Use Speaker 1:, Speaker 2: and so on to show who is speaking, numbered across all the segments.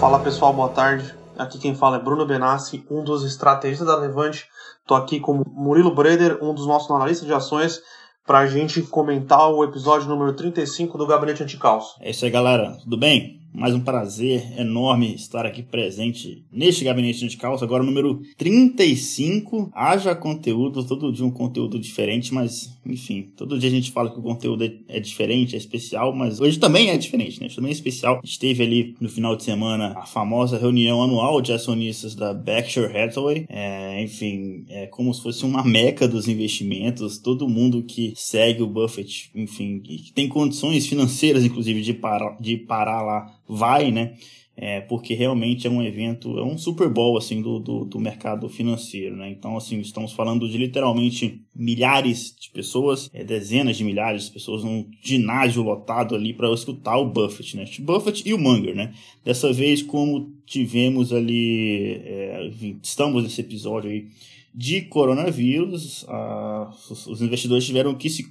Speaker 1: Fala pessoal, boa tarde. Aqui quem fala é Bruno Benassi, um dos estrategistas da Levante. Estou aqui com Murilo Breder, um dos nossos analistas de ações, para a gente comentar o episódio número 35 do Gabinete Anticaos.
Speaker 2: É isso aí, galera. Tudo bem? Mais um prazer enorme estar aqui presente neste gabinete de calça, agora número 35. Haja conteúdo, todo dia um conteúdo diferente, mas enfim, todo dia a gente fala que o conteúdo é, é diferente, é especial, mas hoje também é diferente, né? Hoje também é especial. Esteve ali no final de semana a famosa reunião anual de acionistas da Berkshire Hathaway. É, enfim, é como se fosse uma meca dos investimentos. Todo mundo que segue o Buffett, enfim, que tem condições financeiras, inclusive, de parar, de parar lá vai, né? É, porque realmente é um evento, é um Super Bowl assim do, do, do, mercado financeiro, né? Então assim estamos falando de literalmente milhares de pessoas, é, dezenas de milhares de pessoas num ginásio lotado ali para escutar o Buffett, né? Buffett e o Munger, né? Dessa vez como tivemos ali, é, estamos nesse episódio aí de coronavírus, a, os, investidores tiveram que se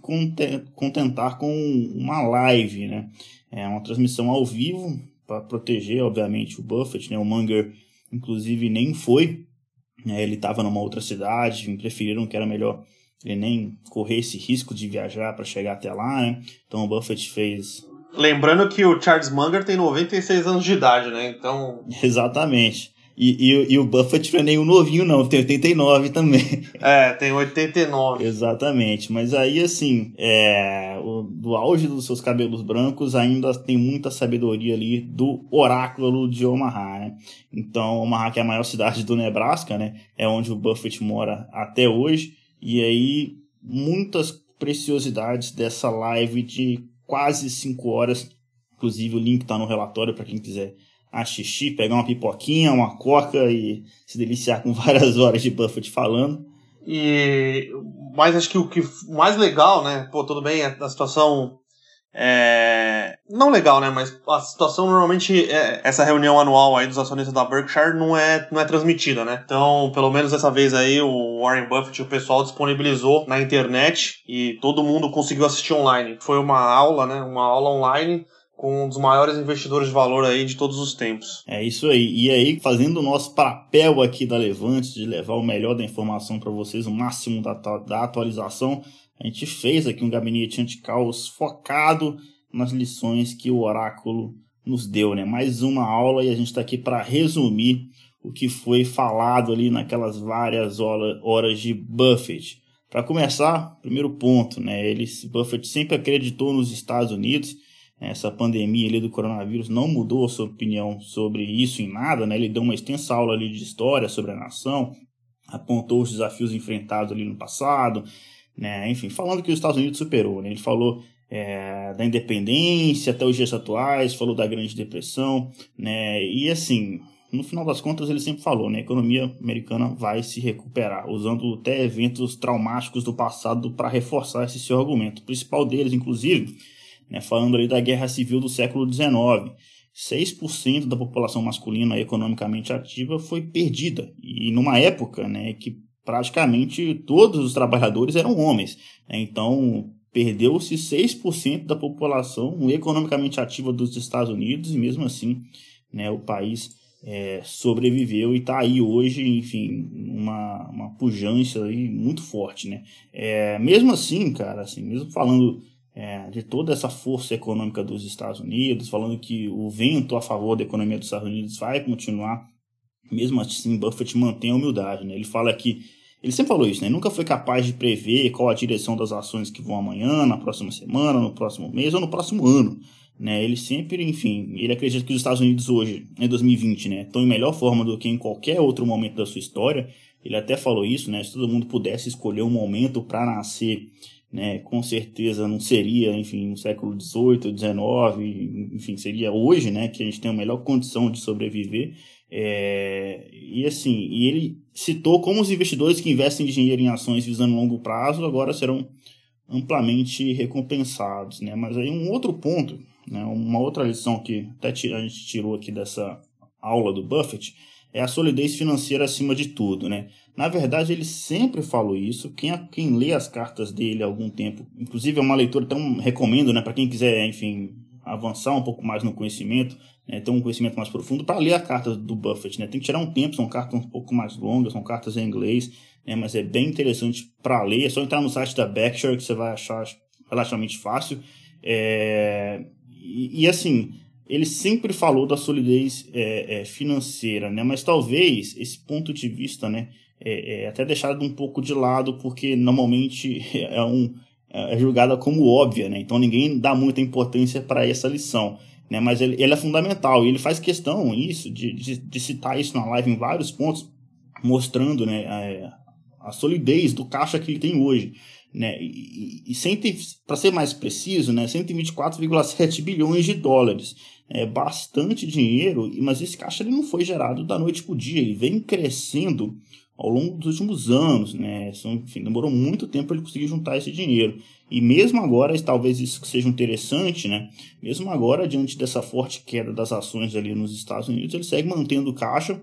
Speaker 2: contentar com uma live, né? É uma transmissão ao vivo para proteger, obviamente, o Buffett, né? O Munger, inclusive, nem foi. Né? Ele estava numa outra cidade, preferiram que era melhor ele nem correr esse risco de viajar para chegar até lá, né? Então o Buffett fez.
Speaker 1: Lembrando que o Charles Munger tem 96 anos de idade, né? Então.
Speaker 2: Exatamente. E, e, e, o Buffett não é nenhum novinho, não, tem 89 também.
Speaker 1: É, tem 89.
Speaker 2: Exatamente. Mas aí, assim, é, o, do auge dos seus cabelos brancos, ainda tem muita sabedoria ali do oráculo de Omaha, né? Então, Omaha, que é a maior cidade do Nebraska, né? É onde o Buffett mora até hoje. E aí, muitas preciosidades dessa live de quase 5 horas. Inclusive, o link está no relatório para quem quiser a xixi, pegar uma pipoquinha, uma coca e se deliciar com várias horas de Buffett falando.
Speaker 1: E mas acho que o que mais legal, né? Pô, tudo bem, a situação é não legal, né? Mas a situação normalmente é, essa reunião anual aí dos acionistas da Berkshire não é não é transmitida, né? Então, pelo menos dessa vez aí o Warren Buffett e o pessoal disponibilizou na internet e todo mundo conseguiu assistir online. Foi uma aula, né? Uma aula online com um dos maiores investidores de valor aí de todos os tempos.
Speaker 2: É isso aí. E aí, fazendo o nosso papel aqui da Levante, de levar o melhor da informação para vocês, o máximo da, da atualização, a gente fez aqui um gabinete anti-caos focado nas lições que o oráculo nos deu, né? Mais uma aula e a gente está aqui para resumir o que foi falado ali naquelas várias horas de Buffett. Para começar, primeiro ponto, né? Ele, Buffett sempre acreditou nos Estados Unidos essa pandemia ali do coronavírus não mudou a sua opinião sobre isso em nada, né? Ele deu uma extensa aula ali de história sobre a nação, apontou os desafios enfrentados ali no passado, né? Enfim, falando que os Estados Unidos superou, né? Ele falou é, da independência até os dias atuais, falou da Grande Depressão, né? E assim, no final das contas ele sempre falou, né? A economia americana vai se recuperar, usando até eventos traumáticos do passado para reforçar esse seu argumento. O principal deles, inclusive, né, falando ali da guerra civil do século XIX. 6% da população masculina economicamente ativa foi perdida. E numa época né, que praticamente todos os trabalhadores eram homens. Né, então, perdeu-se 6% da população economicamente ativa dos Estados Unidos e mesmo assim né, o país é, sobreviveu e está aí hoje, enfim, uma, uma pujança aí muito forte, né? É, mesmo assim, cara, assim, mesmo falando é, de toda essa força econômica dos Estados Unidos, falando que o vento a favor da economia dos Estados Unidos vai continuar. Mesmo assim, Buffett mantém a humildade. Né? Ele fala que ele sempre falou isso, né? Nunca foi capaz de prever qual a direção das ações que vão amanhã, na próxima semana, no próximo mês ou no próximo ano. Né? Ele sempre, enfim, ele acredita que os Estados Unidos hoje, em 2020, né, estão em melhor forma do que em qualquer outro momento da sua história. Ele até falou isso, né? Se todo mundo pudesse escolher um momento para nascer né, com certeza não seria, enfim, no século XVIII, XIX, enfim, seria hoje, né, que a gente tem a melhor condição de sobreviver. É, e assim, e ele citou como os investidores que investem em dinheiro em ações visando longo prazo agora serão amplamente recompensados, né? Mas aí um outro ponto, né, uma outra lição que até a gente tirou aqui dessa aula do Buffett é a solidez financeira acima de tudo, né? Na verdade, ele sempre falou isso. Quem, quem lê as cartas dele há algum tempo, inclusive é uma leitura tão recomendo, né, para quem quiser, enfim, avançar um pouco mais no conhecimento, né, ter um conhecimento mais profundo para ler a carta do Buffett. Né? Tem que tirar um tempo, são cartas um pouco mais longas, são cartas em inglês, né, mas é bem interessante para ler. É só entrar no site da Berkshire que você vai achar relativamente fácil. É, e, e, assim, ele sempre falou da solidez é, é, financeira, né? mas talvez esse ponto de vista né, é, é até deixado um pouco de lado, porque normalmente é, um, é julgada como óbvia, né? então ninguém dá muita importância para essa lição. Né? Mas ele, ele, é fundamental e ele faz questão isso de, de, de, citar isso na live em vários pontos, mostrando né, a, a solidez do caixa que ele tem hoje né? E, e para ser mais preciso, né, 124,7 bilhões de dólares. É bastante dinheiro, mas esse caixa ele não foi gerado da noite para o dia, ele vem crescendo ao longo dos últimos anos, né? Enfim, demorou muito tempo para ele conseguir juntar esse dinheiro. E mesmo agora, talvez isso seja interessante, né? Mesmo agora, diante dessa forte queda das ações ali nos Estados Unidos, ele segue mantendo caixa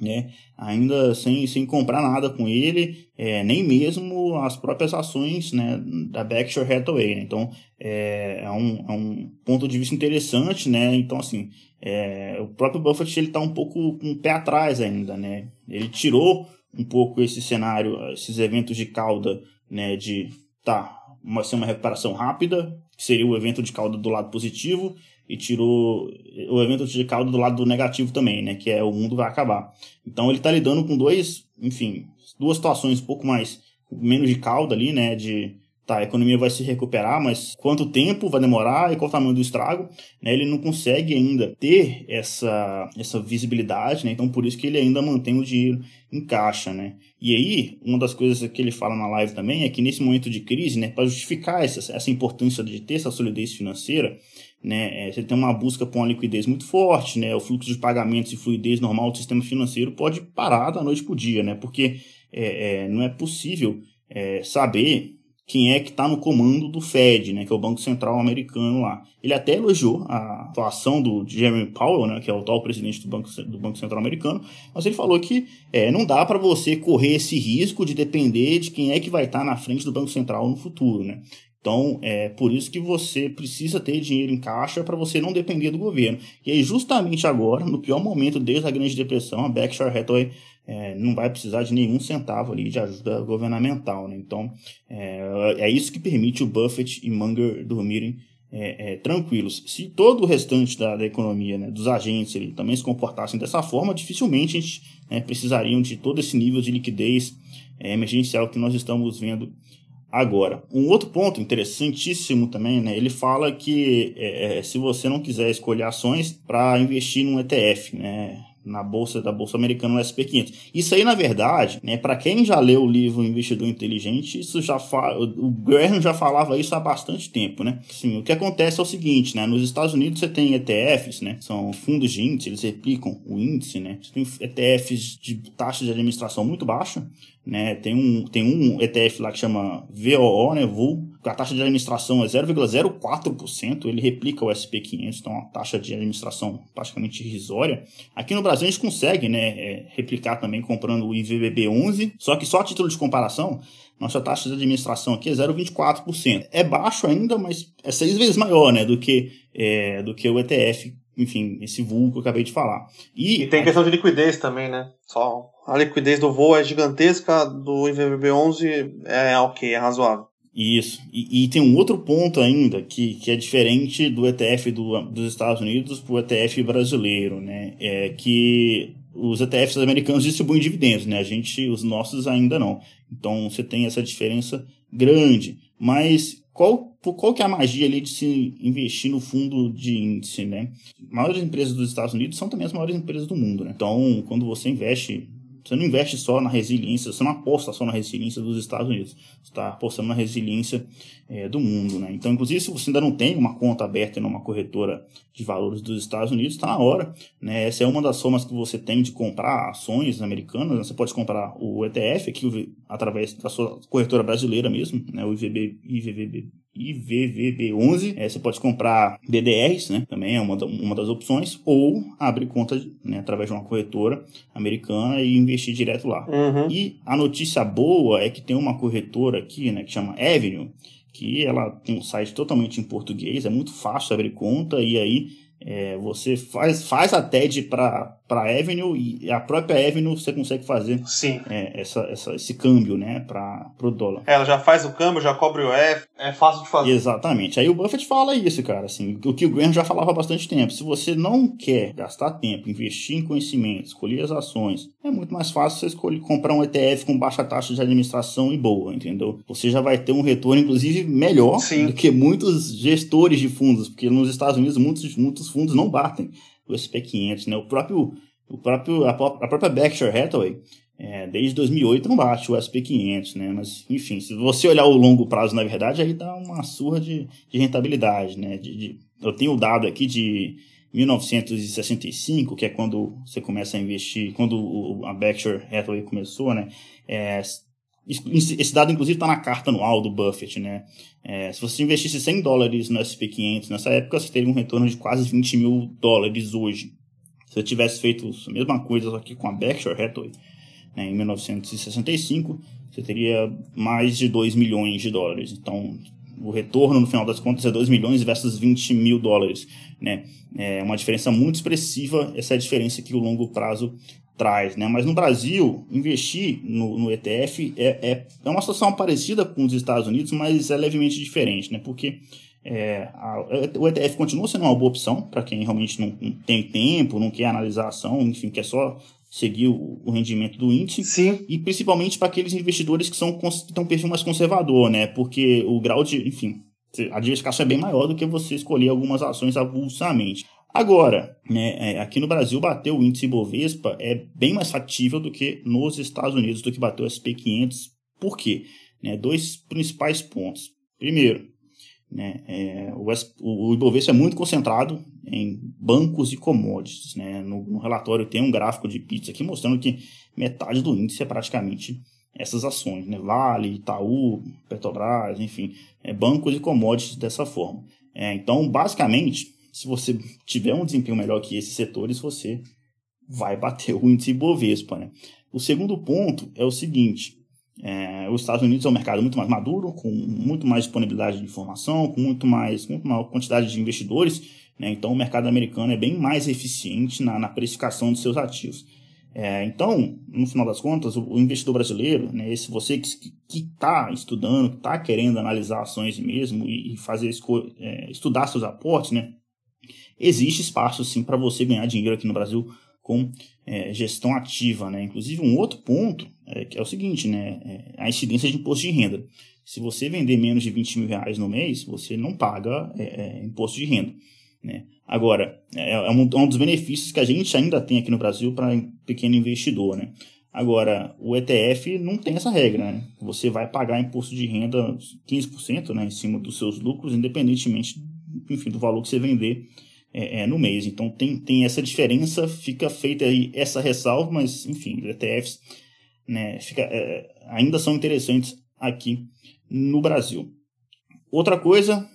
Speaker 2: né? ainda sem, sem comprar nada com ele, é, nem mesmo as próprias ações né, da Berkshire Hathaway. Né? Então, é, é, um, é um ponto de vista interessante. Né? Então, assim, é, o próprio Buffett está um pouco com o pé atrás ainda. Né? Ele tirou um pouco esse cenário, esses eventos de cauda, né, de tá, uma, ser uma recuperação rápida, que seria o evento de cauda do lado positivo, e tirou o evento de caldo do lado do negativo também, né? Que é o mundo vai acabar. Então ele está lidando com dois, enfim, duas situações um pouco mais menos de caldo ali, né? De tá, a economia vai se recuperar, mas quanto tempo vai demorar e qual o tamanho do estrago, né? Ele não consegue ainda ter essa essa visibilidade, né? Então por isso que ele ainda mantém o dinheiro em caixa, né? E aí, uma das coisas que ele fala na live também é que nesse momento de crise, né, para justificar essa, essa importância de ter essa solidez financeira, né? É, você tem uma busca por uma liquidez muito forte, né? O fluxo de pagamentos e fluidez normal do sistema financeiro pode parar da noite para o dia, né? Porque é, é, não é possível é, saber quem é que está no comando do Fed, né, que é o Banco Central americano lá. Ele até elogiou a atuação do Jeremy Powell, né, que é o atual presidente do Banco, do Banco Central americano, mas ele falou que é, não dá para você correr esse risco de depender de quem é que vai estar tá na frente do Banco Central no futuro. Né? Então, é por isso que você precisa ter dinheiro em caixa para você não depender do governo. E aí, justamente agora, no pior momento desde a Grande Depressão, a Berkshire Hathaway é, não vai precisar de nenhum centavo ali de ajuda governamental. Né? Então, é, é isso que permite o Buffett e Munger dormirem é, é, tranquilos. Se todo o restante da, da economia, né, dos agentes ali, também se comportassem dessa forma, dificilmente a gente né, precisariam de todo esse nível de liquidez é, emergencial que nós estamos vendo Agora, um outro ponto interessantíssimo também, né? Ele fala que é, é se você não quiser escolher ações para investir num ETF, né? Na bolsa da bolsa americana no SP500. Isso aí, na verdade, né, para quem já leu o livro Investidor Inteligente, isso já fa... o Graham já falava isso há bastante tempo, né? Sim, o que acontece é o seguinte, né, nos Estados Unidos você tem ETFs, né, são fundos de índice, eles replicam o índice, né? Você tem ETFs de taxa de administração muito baixa, né? Tem um tem um ETF lá que chama VOO, né, VUL, a taxa de administração é 0,04%, ele replica o SP500, então é uma taxa de administração praticamente irrisória. Aqui no Brasil a gente consegue né, é, replicar também comprando o IVBB11, só que só a título de comparação, nossa taxa de administração aqui é 0,24%. É baixo ainda, mas é seis vezes maior né, do, que, é, do que o ETF, enfim, esse vulgo que eu acabei de falar.
Speaker 1: E, e tem questão de liquidez também, né? Só a liquidez do voo é gigantesca, do IVBB11 é ok, é razoável.
Speaker 2: Isso. E, e, tem um outro ponto ainda que, que é diferente do ETF do, dos Estados Unidos para o ETF brasileiro, né? É que os ETFs americanos distribuem dividendos, né? A gente, os nossos ainda não. Então você tem essa diferença grande. Mas qual, qual que é a magia ali de se investir no fundo de índice, né? As maiores empresas dos Estados Unidos são também as maiores empresas do mundo, né? Então, quando você investe você não investe só na resiliência, você não aposta só na resiliência dos Estados Unidos, você está apostando na resiliência é, do mundo. Né? Então, inclusive, se você ainda não tem uma conta aberta em uma corretora de valores dos Estados Unidos, está na hora. Né? Essa é uma das formas que você tem de comprar ações americanas. Né? Você pode comprar o ETF aqui através da sua corretora brasileira mesmo, né? o IVB, IVVB, IVVB11. É, você pode comprar BDRs, né? Também é uma, uma das opções. Ou abrir conta né, através de uma corretora americana e investir direto lá. Uhum. E a notícia boa é que tem uma corretora aqui, né? Que chama Avenue que ela tem um site totalmente em português, é muito fácil abrir conta e aí é, você faz, faz a TED para a Avenue e a própria Avenue você consegue fazer
Speaker 1: Sim.
Speaker 2: É, essa, essa, esse câmbio né, para o dólar.
Speaker 1: É, ela já faz o câmbio, já cobre o F, é fácil de fazer.
Speaker 2: Exatamente. Aí o Buffett fala isso, cara, assim, o que o Graham já falava há bastante tempo. Se você não quer gastar tempo, investir em conhecimento, escolher as ações, é muito mais fácil você escolher comprar um ETF com baixa taxa de administração e boa, entendeu? Você já vai ter um retorno, inclusive, melhor
Speaker 1: Sim.
Speaker 2: do que muitos gestores de fundos, porque nos Estados Unidos muitos, muitos fundos não batem o SP500, né? O próprio, o próprio, a, a própria Berkshire Hathaway, é, desde 2008 não bate o SP500, né? Mas, enfim, se você olhar o longo prazo, na verdade, aí dá uma surra de, de rentabilidade, né? De, de, eu tenho o dado aqui de 1965, que é quando você começa a investir, quando a Berkshire Hathaway começou, né? É, esse dado, inclusive, está na carta anual do Buffett, né? É, se você investisse 100 dólares no SP500 nessa época, você teria um retorno de quase 20 mil dólares hoje. Se você tivesse feito a mesma coisa aqui com a Berkshire Hathaway, né, em 1965, você teria mais de 2 milhões de dólares. Então, o retorno, no final das contas, é 2 milhões versus 20 mil dólares. Né? É uma diferença muito expressiva, essa é a diferença que o longo prazo traz. Né? Mas no Brasil, investir no, no ETF é, é, é uma situação parecida com os Estados Unidos, mas é levemente diferente, né? porque é, a, o ETF continua sendo uma boa opção para quem realmente não, não, tem tempo, não quer analisar a ação, enfim, quer só seguir o, o rendimento do índice.
Speaker 1: Sim.
Speaker 2: E principalmente para aqueles investidores que são que têm um perfil mais conservador, né? Porque o grau de, enfim, a diversificação é bem maior do que você escolher algumas ações avulsamente. Agora, né, é, aqui no Brasil bater o índice Ibovespa é bem mais factível do que nos Estados Unidos, do que bater o SP500. Por quê? Né, dois principais pontos. Primeiro, né, é, o, o Ibovespa é muito concentrado em bancos e commodities. Né? No, no, relatório tem um gráfico de pizza aqui mostrando que metade do índice é praticamente essas ações, né? Vale, Itaú, Petrobras, enfim, é, bancos e commodities dessa forma. É, então, basicamente, se você tiver um desempenho melhor que esses setores, você vai bater o índice Ibovespa. Né? O segundo ponto é o seguinte: é, os Estados Unidos é um mercado muito mais maduro, com muito mais disponibilidade de informação, com muito mais, muito maior quantidade de investidores. Né? Então, o mercado americano é bem mais eficiente na, na precificação de seus ativos. É, então, no final das contas, o, o investidor brasileiro, né, esse você que está estudando, que está querendo analisar ações mesmo e, e fazer é, estudar seus aportes, né, existe espaço sim para você ganhar dinheiro aqui no Brasil com é, gestão ativa, né? Inclusive um outro ponto é, que é o seguinte, né? É a incidência de imposto de renda. Se você vender menos de 20 mil reais no mês, você não paga é, é imposto de renda. Né? Agora, é, é um, é um, dos benefícios que a gente ainda tem aqui no Brasil para pequeno investidor. Né? Agora, o ETF não tem essa regra. Né? Você vai pagar imposto de renda 15% né, em cima dos seus lucros, independentemente enfim, do valor que você vender é, é, no mês. Então tem, tem essa diferença, fica feita aí essa ressalva, mas enfim, os ETFs né, fica, é, ainda são interessantes aqui no Brasil. Outra coisa,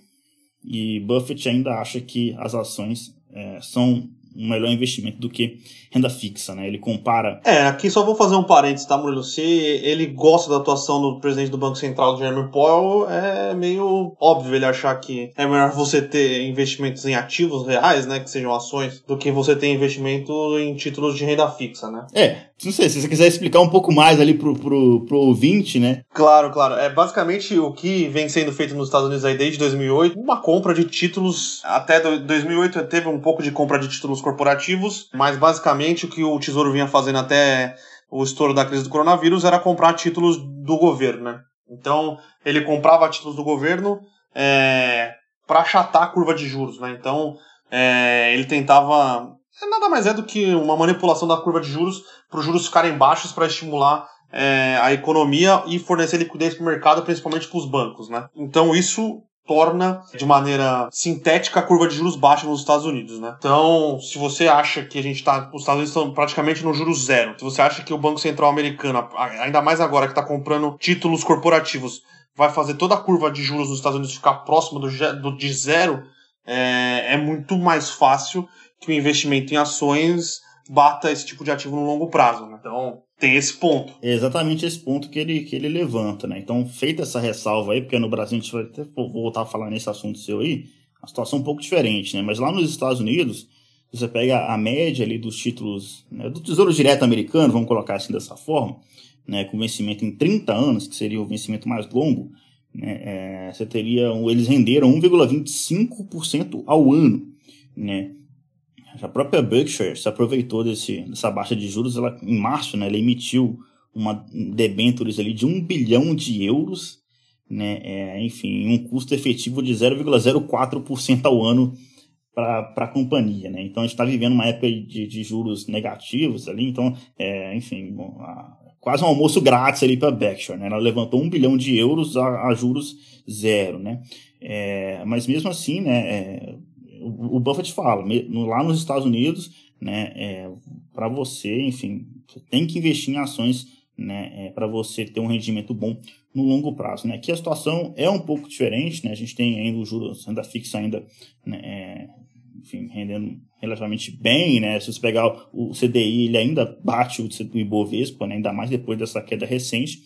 Speaker 2: e Buffett ainda acha que as ações é, são um melhor investimento do que renda fixa, né? Ele compara.
Speaker 1: É, aqui só vou fazer um parênteses, tá, Murilo? Se ele gosta da atuação do presidente do Banco Central, Jeremy Powell, é meio óbvio ele achar que é melhor você ter investimentos em ativos reais, né? Que sejam ações, do que você ter investimento em títulos de renda fixa, né?
Speaker 2: É, não sei, se você quiser explicar um pouco mais ali pro, pro, pro ouvinte, né?
Speaker 1: Claro, claro. É basicamente o que vem sendo feito nos Estados Unidos aí desde 2008, uma compra de títulos, até 2008 teve um pouco de compra de títulos corporativos, mas basicamente o que o Tesouro vinha fazendo até o estouro da crise do coronavírus era comprar títulos do governo, né? Então, ele comprava títulos do governo é, para achatar a curva de juros, né? Então, é, ele tentava é nada mais é do que uma manipulação da curva de juros para os juros ficarem baixos para estimular é, a economia e fornecer liquidez para o mercado, principalmente para os bancos. Né? Então isso torna de maneira sintética a curva de juros baixa nos Estados Unidos, né? Então, se você acha que a gente está, os Estados Unidos estão praticamente no juros zero, se você acha que o Banco Central americano, ainda mais agora que está comprando títulos corporativos, vai fazer toda a curva de juros nos Estados Unidos ficar próxima do, do de zero, é, é muito mais fácil que o investimento em ações bata esse tipo de ativo no longo prazo. Né? Então, tem esse ponto.
Speaker 2: É exatamente esse ponto que ele, que ele levanta, né? Então, feita essa ressalva aí, porque no Brasil a gente vai até voltar a falar nesse assunto seu aí, a situação é um pouco diferente, né? Mas lá nos Estados Unidos, você pega a média ali dos títulos né, do Tesouro Direto americano, vamos colocar assim dessa forma, né, com vencimento em 30 anos, que seria o vencimento mais longo, né, é, você teria, eles renderam 1,25% ao ano, né, a própria Berkshire se aproveitou desse, dessa baixa de juros, ela, em março, né, ela emitiu uma debentures ali de 1 bilhão de euros, né, é, enfim, um custo efetivo de 0,04% ao ano para a companhia. Né? Então a gente está vivendo uma época de, de, juros negativos ali, então, é, enfim, a, quase um almoço grátis ali para Berkshire. Né? Ela levantou um bilhão de euros a, a juros zero. Né? É, mas mesmo assim, né, é, o, Buffett fala, lá nos Estados Unidos, né, é, para você, enfim, você tem que investir em ações né, é, para você ter um rendimento bom no longo prazo. Né? Aqui a situação é um pouco diferente, né? a gente tem ainda o juros ainda fixa ainda né, é, enfim, rendendo relativamente bem, né? Se você pegar o CDI, ele ainda bate o Ibovespa, né? ainda mais depois dessa queda recente,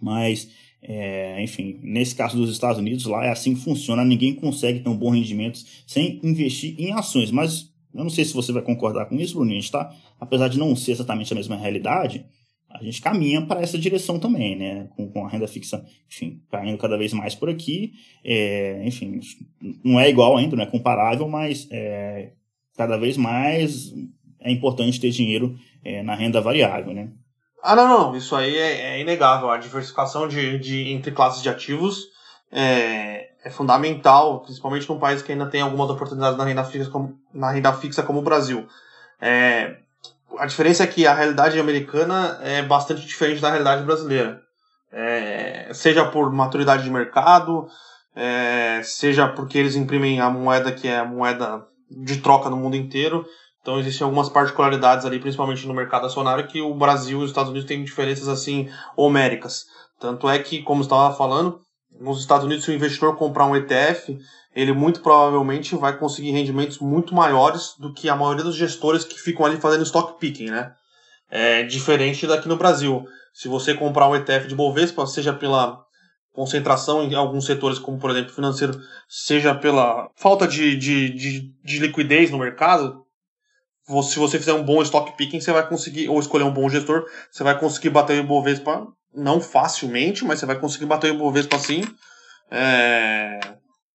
Speaker 2: mas é, enfim, nesse caso dos Estados Unidos, lá é assim que funciona, ninguém consegue ter um bom rendimento sem investir em ações, mas eu não sei se você vai concordar com isso, Bruninho, tá? Apesar de não ser exatamente a mesma realidade, a gente caminha para essa direção também, né? Com, com, a renda fixa, enfim, caindo cada vez mais por aqui. É, enfim, não é igual ainda, não é comparável, mas é, cada vez mais é importante ter dinheiro é, na renda variável, né?
Speaker 1: Ah, não, não, isso aí é, é inegável. A diversificação de, de, entre classes de ativos é, é, fundamental, principalmente num país que ainda tem algumas oportunidades na renda fixa como, na renda fixa como o Brasil. É, a diferença é que a realidade americana é bastante diferente da realidade brasileira. É, seja por maturidade de mercado, é, seja porque eles imprimem a moeda que é a moeda de troca no mundo inteiro. Então existem algumas particularidades ali, principalmente no mercado acionário, que o Brasil e os Estados Unidos têm diferenças assim homéricas. Tanto é que, como estava falando, nos Estados Unidos, se o investidor comprar um ETF, ele muito provavelmente vai conseguir rendimentos muito maiores do que a maioria dos gestores que ficam ali fazendo stock picking, né? É diferente daqui no Brasil. Se você comprar um ETF de Bovespa, seja pela concentração em alguns setores, como por exemplo financeiro, seja pela falta de, de, de, de liquidez no mercado, se você fizer um bom stock picking, você vai conseguir, ou escolher um bom gestor, você vai conseguir bater o Ibovespa, não facilmente, mas você vai conseguir bater o Ibovespa assim, é,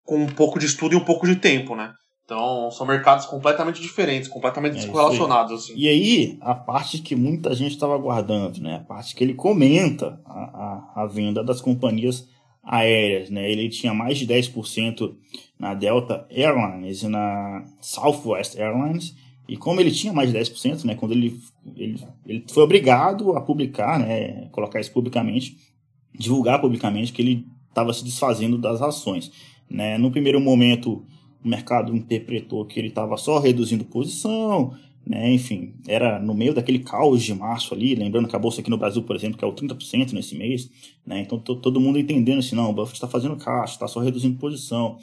Speaker 1: com um pouco de estudo e um pouco de tempo, né? Então, são mercados completamente diferentes, completamente é descorrelacionados. Assim.
Speaker 2: E aí, a parte que muita gente estava aguardando, né? A parte que ele comenta a, a, a, venda das companhias aéreas, né? Ele tinha mais de 10% na Delta Airlines e na Southwest Airlines. E como ele tinha mais de 10%, né? Quando ele, ele, ele foi obrigado a publicar, né? Colocar isso publicamente, divulgar publicamente que ele estava se desfazendo das ações. Né? No primeiro momento, o mercado interpretou que ele estava só reduzindo posição, né? enfim, era no meio daquele caos de março ali, lembrando que a bolsa aqui no Brasil, por exemplo, que é o 30% nesse mês, né? então todo mundo entendendo assim, não, o Buffett está fazendo caixa, está só reduzindo posição.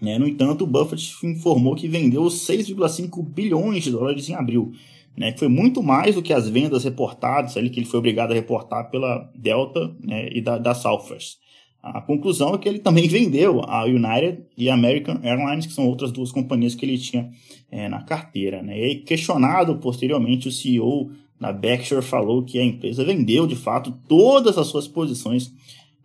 Speaker 2: Né? No entanto, Buffett informou que vendeu 6,5 bilhões de dólares em abril, né? que foi muito mais do que as vendas reportadas ali, que ele foi obrigado a reportar pela Delta né? e da, da Southwest. A conclusão é que ele também vendeu a United e a American Airlines, que são outras duas companhias que ele tinha é, na carteira. Né? E questionado posteriormente, o CEO da Berkshire falou que a empresa vendeu de fato todas as suas posições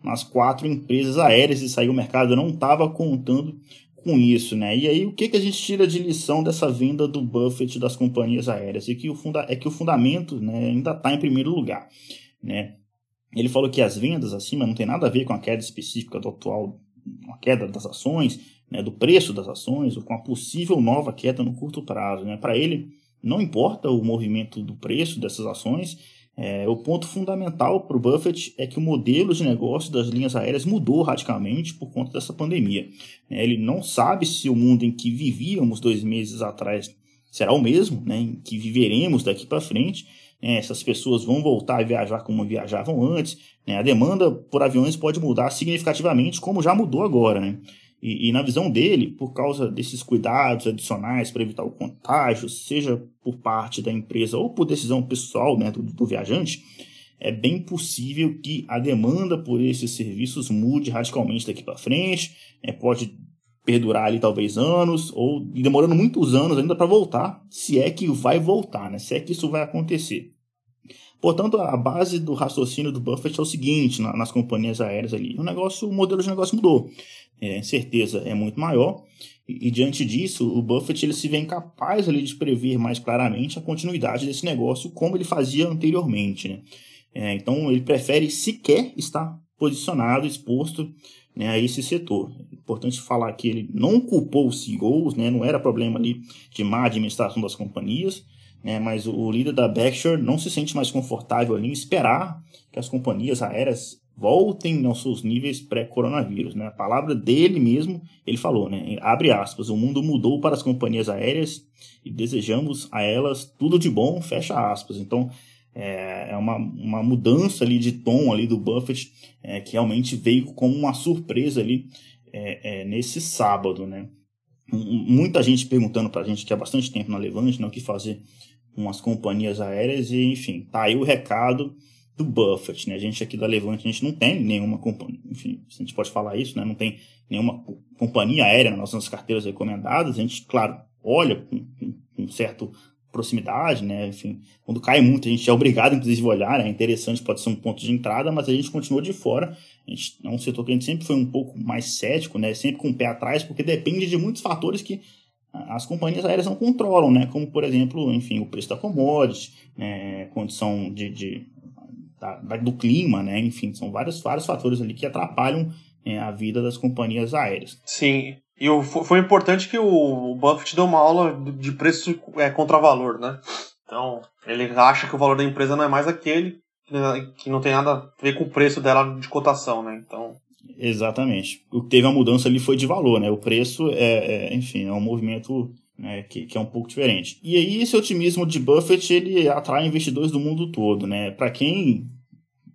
Speaker 2: nas quatro empresas aéreas e saiu o mercado não estava contando com isso, né? E aí o que, que a gente tira de lição dessa venda do Buffett das companhias aéreas? E que o funda é que o fundamento né, ainda está em primeiro lugar, né? Ele falou que as vendas acima não tem nada a ver com a queda específica do atual, a queda das ações, né, do preço das ações, ou com a possível nova queda no curto prazo. Né? Para ele, não importa o movimento do preço dessas ações, é, o ponto fundamental para o Buffett é que o modelo de negócio das linhas aéreas mudou radicalmente por conta dessa pandemia. É, ele não sabe se o mundo em que vivíamos dois meses atrás será o mesmo, né, em que viveremos daqui para frente, né, essas pessoas vão voltar a viajar como viajavam antes, né, a demanda por aviões pode mudar significativamente, como já mudou agora. Né? E, e, na visão dele, por causa desses cuidados adicionais para evitar o contágio, seja por parte da empresa ou por decisão pessoal né, do, do viajante, é bem possível que a demanda por esses serviços mude radicalmente daqui para frente, é, pode perdurar ali talvez anos, ou demorando muitos anos ainda para voltar, se é que vai voltar, né? se é que isso vai acontecer. Portanto, a base do raciocínio do Buffett é o seguinte na, nas companhias aéreas ali. O negócio, o modelo de negócio mudou. É, certeza é muito maior. E, e, diante disso, o Buffett ele se vê incapaz ali de prever mais claramente a continuidade desse negócio como ele fazia anteriormente. Né? É, então, ele prefere sequer estar posicionado, exposto né, a esse setor. É importante falar que ele não culpou os CEOs, né, não era problema ali de má administração das companhias, né, mas o líder da Berkshire não se sente mais confortável ali em esperar que as companhias aéreas voltem aos seus níveis pré-coronavírus. Né? A palavra dele mesmo, ele falou, né? abre aspas, o mundo mudou para as companhias aéreas e desejamos a elas tudo de bom, fecha aspas. Então, é, é uma, uma mudança ali de tom ali do Buffett é, que realmente veio como uma surpresa ali é, é nesse sábado, né? Muita gente perguntando para a gente que há bastante tempo na Levante, né, o que fazer com as companhias aéreas e enfim, tá aí o recado do Buffett, né? A gente aqui da Levante, a gente não tem nenhuma companhia, enfim, a gente pode falar isso, né? Não tem nenhuma companhia aérea nas nossas carteiras recomendadas. A gente, claro, olha com, com, com certo proximidade, né? Enfim, quando cai muito, a gente é obrigado, inclusive, a olhar, né? é interessante, pode ser um ponto de entrada, mas a gente continua de fora. A gente, é um setor que a gente sempre foi um pouco mais cético, né? Sempre com o pé atrás, porque depende de muitos fatores que as companhias aéreas não controlam, né? Como, por exemplo, enfim, o preço da commodity, né? condição de, de da, do clima, né? Enfim, são vários, vários fatores ali que atrapalham é, a vida das companhias aéreas.
Speaker 1: Sim, e o, foi importante que o Buffett deu uma aula de preço é, contra valor, né? Então, ele acha que o valor da empresa não é mais aquele, né, que não tem nada a ver com o preço dela de cotação, né? Então.
Speaker 2: Exatamente. O que teve a mudança ali foi de valor, né? O preço é, é enfim, é um movimento né, que, que, é um pouco diferente. E aí esse otimismo de Buffett ele atrai investidores do mundo todo, né? Para quem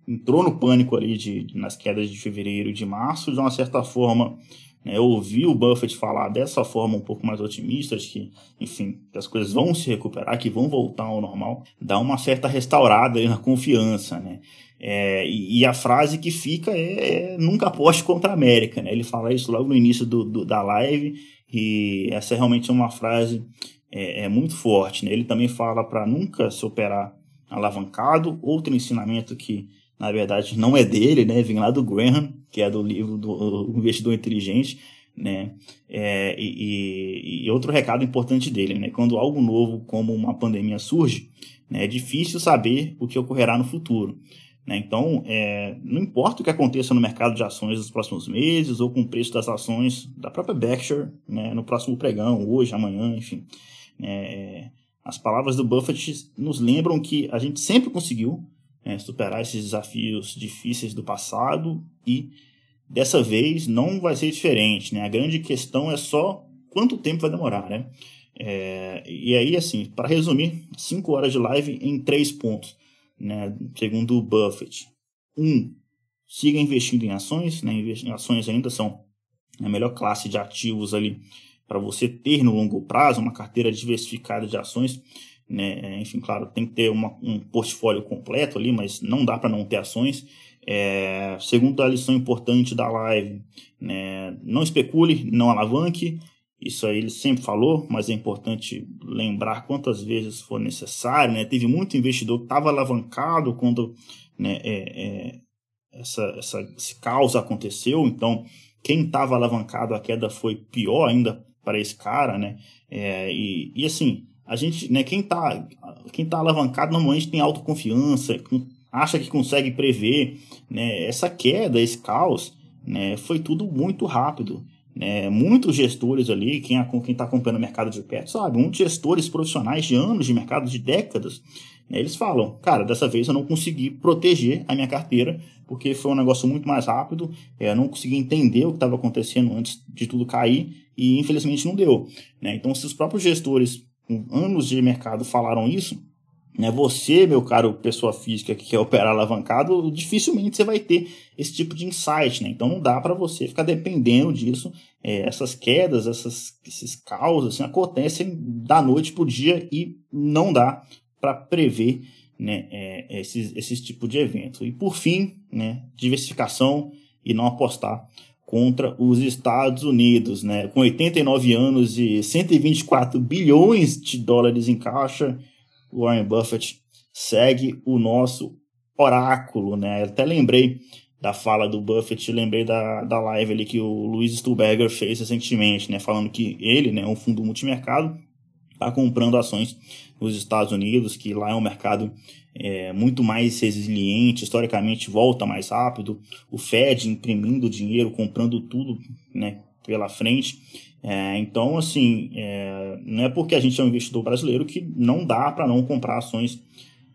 Speaker 2: entrou no pânico ali de, nas quedas de fevereiro e de março, de uma certa forma né, ouvir o Buffett falar dessa forma um pouco mais otimista, de que, enfim, que as coisas vão se recuperar, que vão voltar ao normal, dá uma certa restaurada na confiança, né? É, e, e, a frase que fica é, é, nunca aposte contra a América, né? Ele fala isso logo no início do, do da live e essa é realmente uma frase é, é muito forte, né? Ele também fala para nunca se operar alavancado, outro ensinamento que na verdade não é dele, né? Vem lá do Graham, que é do livro do Investidor Inteligente, né? É, e, e, outro recado importante dele, né? Quando algo novo como uma pandemia surge, né, é difícil saber o que ocorrerá no futuro. Né? Então, é, não importa o que aconteça no mercado de ações nos próximos meses ou com o preço das ações da própria Berkshire né, no próximo pregão, hoje, amanhã, enfim. É, as palavras do Buffett nos lembram que a gente sempre conseguiu é, superar esses desafios difíceis do passado e dessa vez não vai ser diferente, né? A grande questão é só quanto tempo vai demorar, né? É, e aí, assim, para resumir, 5 horas de live em três pontos, né? Segundo o Buffett. Um, siga investindo em ações, né? Ações ainda são a melhor classe de ativos ali para você ter no longo prazo, uma carteira diversificada de ações né? Enfim, claro, tem que ter uma, um portfólio completo ali, mas não dá para não ter ações. É, segundo a lição importante da live, né? não especule, não alavanque. Isso aí ele sempre falou, mas é importante lembrar quantas vezes for necessário. Né? Teve muito investidor que estava alavancado quando né, é, é, essa, essa, esse caos aconteceu. Então, quem estava alavancado, a queda foi pior ainda para esse cara. Né? É, e, e assim, a gente, né, quem está quem tá alavancado normalmente tem autoconfiança, acha que consegue prever, né, essa queda, esse caos, né, foi tudo muito rápido. Né, muitos gestores ali, quem está acompanhando o mercado de perto, sabe, muitos gestores profissionais de anos de mercado, de décadas, né, eles falam, cara, dessa vez eu não consegui proteger a minha carteira, porque foi um negócio muito mais rápido, é, eu não consegui entender o que estava acontecendo antes de tudo cair, e infelizmente não deu. Né? Então, se os próprios gestores com anos de mercado falaram isso, Né? Você, meu caro pessoa física que quer operar alavancado, dificilmente você vai ter esse tipo de insight. Né? Então não dá para você ficar dependendo disso. É, essas quedas, essas, esses caos assim, acontecem da noite para o dia e não dá para prever né, é, esses, esses tipos de eventos. E por fim, né, diversificação e não apostar contra os Estados Unidos, né, com 89 anos e 124 bilhões de dólares em caixa, Warren Buffett segue o nosso oráculo, né? Eu até lembrei da fala do Buffett, lembrei da, da live ali que o Luiz Stuberger fez recentemente, né, falando que ele, né, um fundo multimercado, está comprando ações nos Estados Unidos, que lá é um mercado é, muito mais resiliente, historicamente volta mais rápido, o Fed imprimindo dinheiro, comprando tudo né, pela frente. É, então, assim, é, não é porque a gente é um investidor brasileiro que não dá para não comprar ações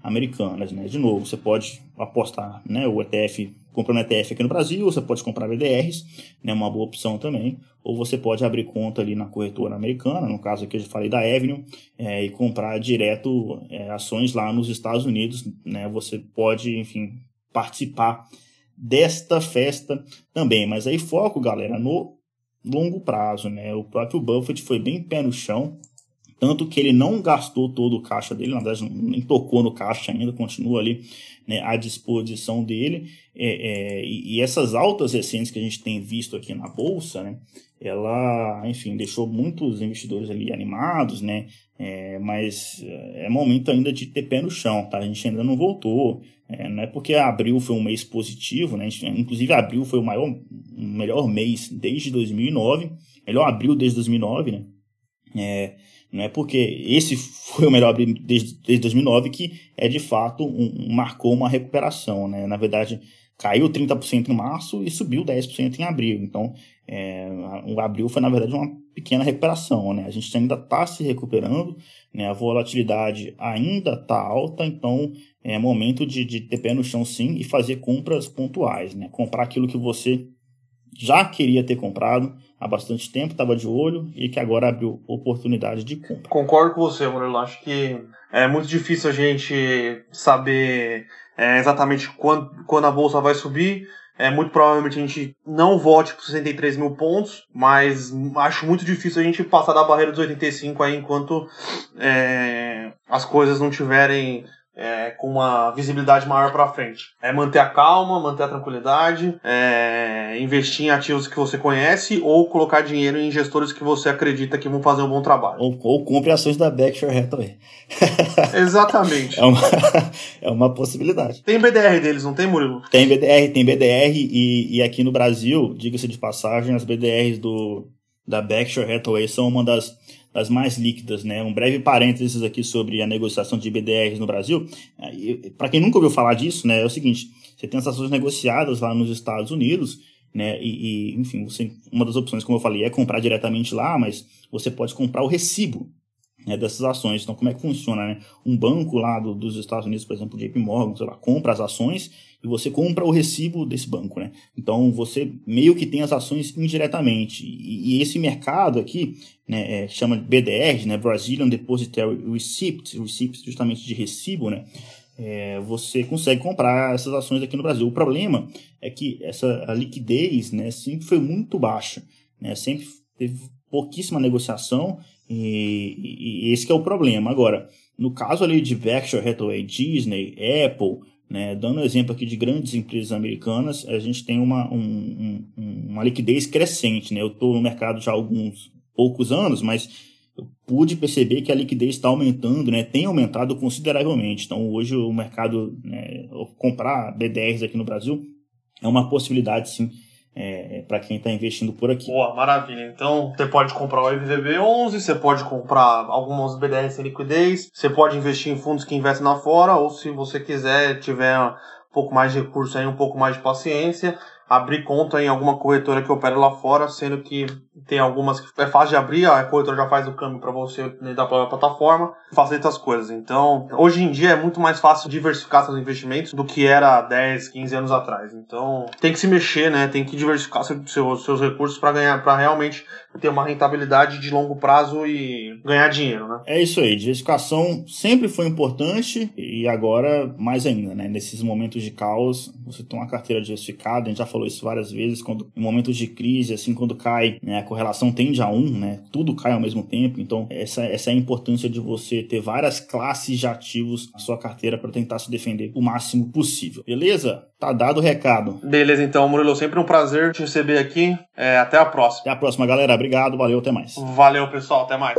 Speaker 2: americanas. Né? De novo, você pode apostar né, o ETF, comprando ETF aqui no Brasil, você pode comprar BDRs, né, uma boa opção também, ou você pode abrir conta ali na corretora americana, no caso aqui eu já falei da Avenue, é, e comprar direto é, ações lá nos Estados Unidos. Né? Você pode, enfim, participar desta festa também. Mas aí foco, galera, no longo prazo, né? O próprio Buffett foi bem pé no chão, tanto que ele não gastou todo o caixa dele, na verdade nem tocou no caixa ainda, continua ali né, à disposição dele. É, é, e, essas altas recentes que a gente tem visto aqui na bolsa, né, ela, enfim, deixou muitos investidores ali animados, né, é, mas é momento ainda de ter pé no chão, tá? A gente ainda não voltou. É, não é porque abril foi um mês positivo, né? Inclusive abril foi o maior, melhor mês desde 2009, melhor abril desde 2009, né? É, não é porque esse foi o melhor abril desde, desde 2009 que é de fato um, marcou uma recuperação, né? Na verdade, caiu 30% em março e subiu 10% em abril. Então, é, o abril foi, na verdade, uma pequena recuperação. Né? A gente ainda está se recuperando, né? a volatilidade ainda está alta, então é momento de, de ter pé no chão sim e fazer compras pontuais. Né? Comprar aquilo que você já queria ter comprado há bastante tempo, estava de olho e que agora abriu oportunidade de compra.
Speaker 1: Concordo com você, Murilo. Acho que é muito difícil a gente saber é, exatamente quando, quando a bolsa vai subir. É, muito provavelmente a gente não volte para 63 mil pontos, mas acho muito difícil a gente passar da barreira dos 85 aí enquanto é, as coisas não tiverem é, com uma visibilidade maior para frente. É manter a calma, manter a tranquilidade, é, investir em ativos que você conhece ou colocar dinheiro em gestores que você acredita que vão fazer um bom trabalho.
Speaker 2: Ou, ou compre ações da Berkshire Hathaway.
Speaker 1: Exatamente.
Speaker 2: é, uma, é uma possibilidade.
Speaker 1: Tem BDR deles, não tem, Murilo?
Speaker 2: Tem BDR, tem BDR e, e aqui no Brasil, diga-se de passagem, as BDRs do, da Berkshire Hathaway são uma das das mais líquidas, né? Um breve parênteses aqui sobre a negociação de BDRs no Brasil. Para quem nunca ouviu falar disso, né, é o seguinte: você tem as ações negociadas lá nos Estados Unidos, né? E, e enfim, você, uma das opções, como eu falei, é comprar diretamente lá, mas você pode comprar o recibo né, dessas ações. Então, como é que funciona? Né? Um banco lá do, dos Estados Unidos, por exemplo, JP Morgan, sei lá, compra as ações e você compra o recibo desse banco. Né? Então, você meio que tem as ações indiretamente. E, e esse mercado aqui, né, é, chama de BDR, né, Brazilian Depositary Receipt, receipt justamente de recibo, né? É, você consegue comprar essas ações aqui no Brasil. O problema é que essa a liquidez né, sempre foi muito baixa, né, sempre teve pouquíssima negociação e, e, esse é o problema. Agora, no caso ali de Berkshire Hathaway, Disney, Apple, né, dando exemplo aqui de grandes empresas americanas, a gente tem uma, um, um, uma liquidez crescente. Né? Eu estou no mercado já há alguns poucos anos, mas eu pude perceber que a liquidez está aumentando, né? tem aumentado consideravelmente. Então, hoje o mercado, né, comprar BDRs aqui no Brasil é uma possibilidade, sim, é, para quem está investindo por aqui.
Speaker 1: Boa, maravilha. Então você pode comprar o EVVB11, você pode comprar alguns BDRs sem liquidez, você pode investir em fundos que investem lá fora, ou se você quiser, tiver um pouco mais de recurso aí, um pouco mais de paciência, abrir conta em alguma corretora que opera lá fora, sendo que tem algumas que é fácil de abrir, a corretora já faz o câmbio para você da própria plataforma, facilita as coisas. Então, hoje em dia é muito mais fácil diversificar seus investimentos do que era 10, 15 anos atrás. Então, tem que se mexer, né? Tem que diversificar seus, seus recursos para ganhar, para realmente ter uma rentabilidade de longo prazo e ganhar dinheiro, né?
Speaker 2: É isso aí, diversificação sempre foi importante e agora mais ainda, né? Nesses momentos de caos, você tem uma carteira diversificada, a gente já falou isso várias vezes, quando em momentos de crise, assim, quando cai, né, a correlação tende a um, né? Tudo cai ao mesmo tempo, então essa, essa é a importância de você ter várias classes de ativos na sua carteira para tentar se defender o máximo possível. Beleza? Tá dado o recado.
Speaker 1: Beleza, então, Murilo, sempre um prazer te receber aqui. É, até a próxima.
Speaker 2: Até a próxima, galera. Obrigado, valeu, até mais.
Speaker 1: Valeu, pessoal, até mais.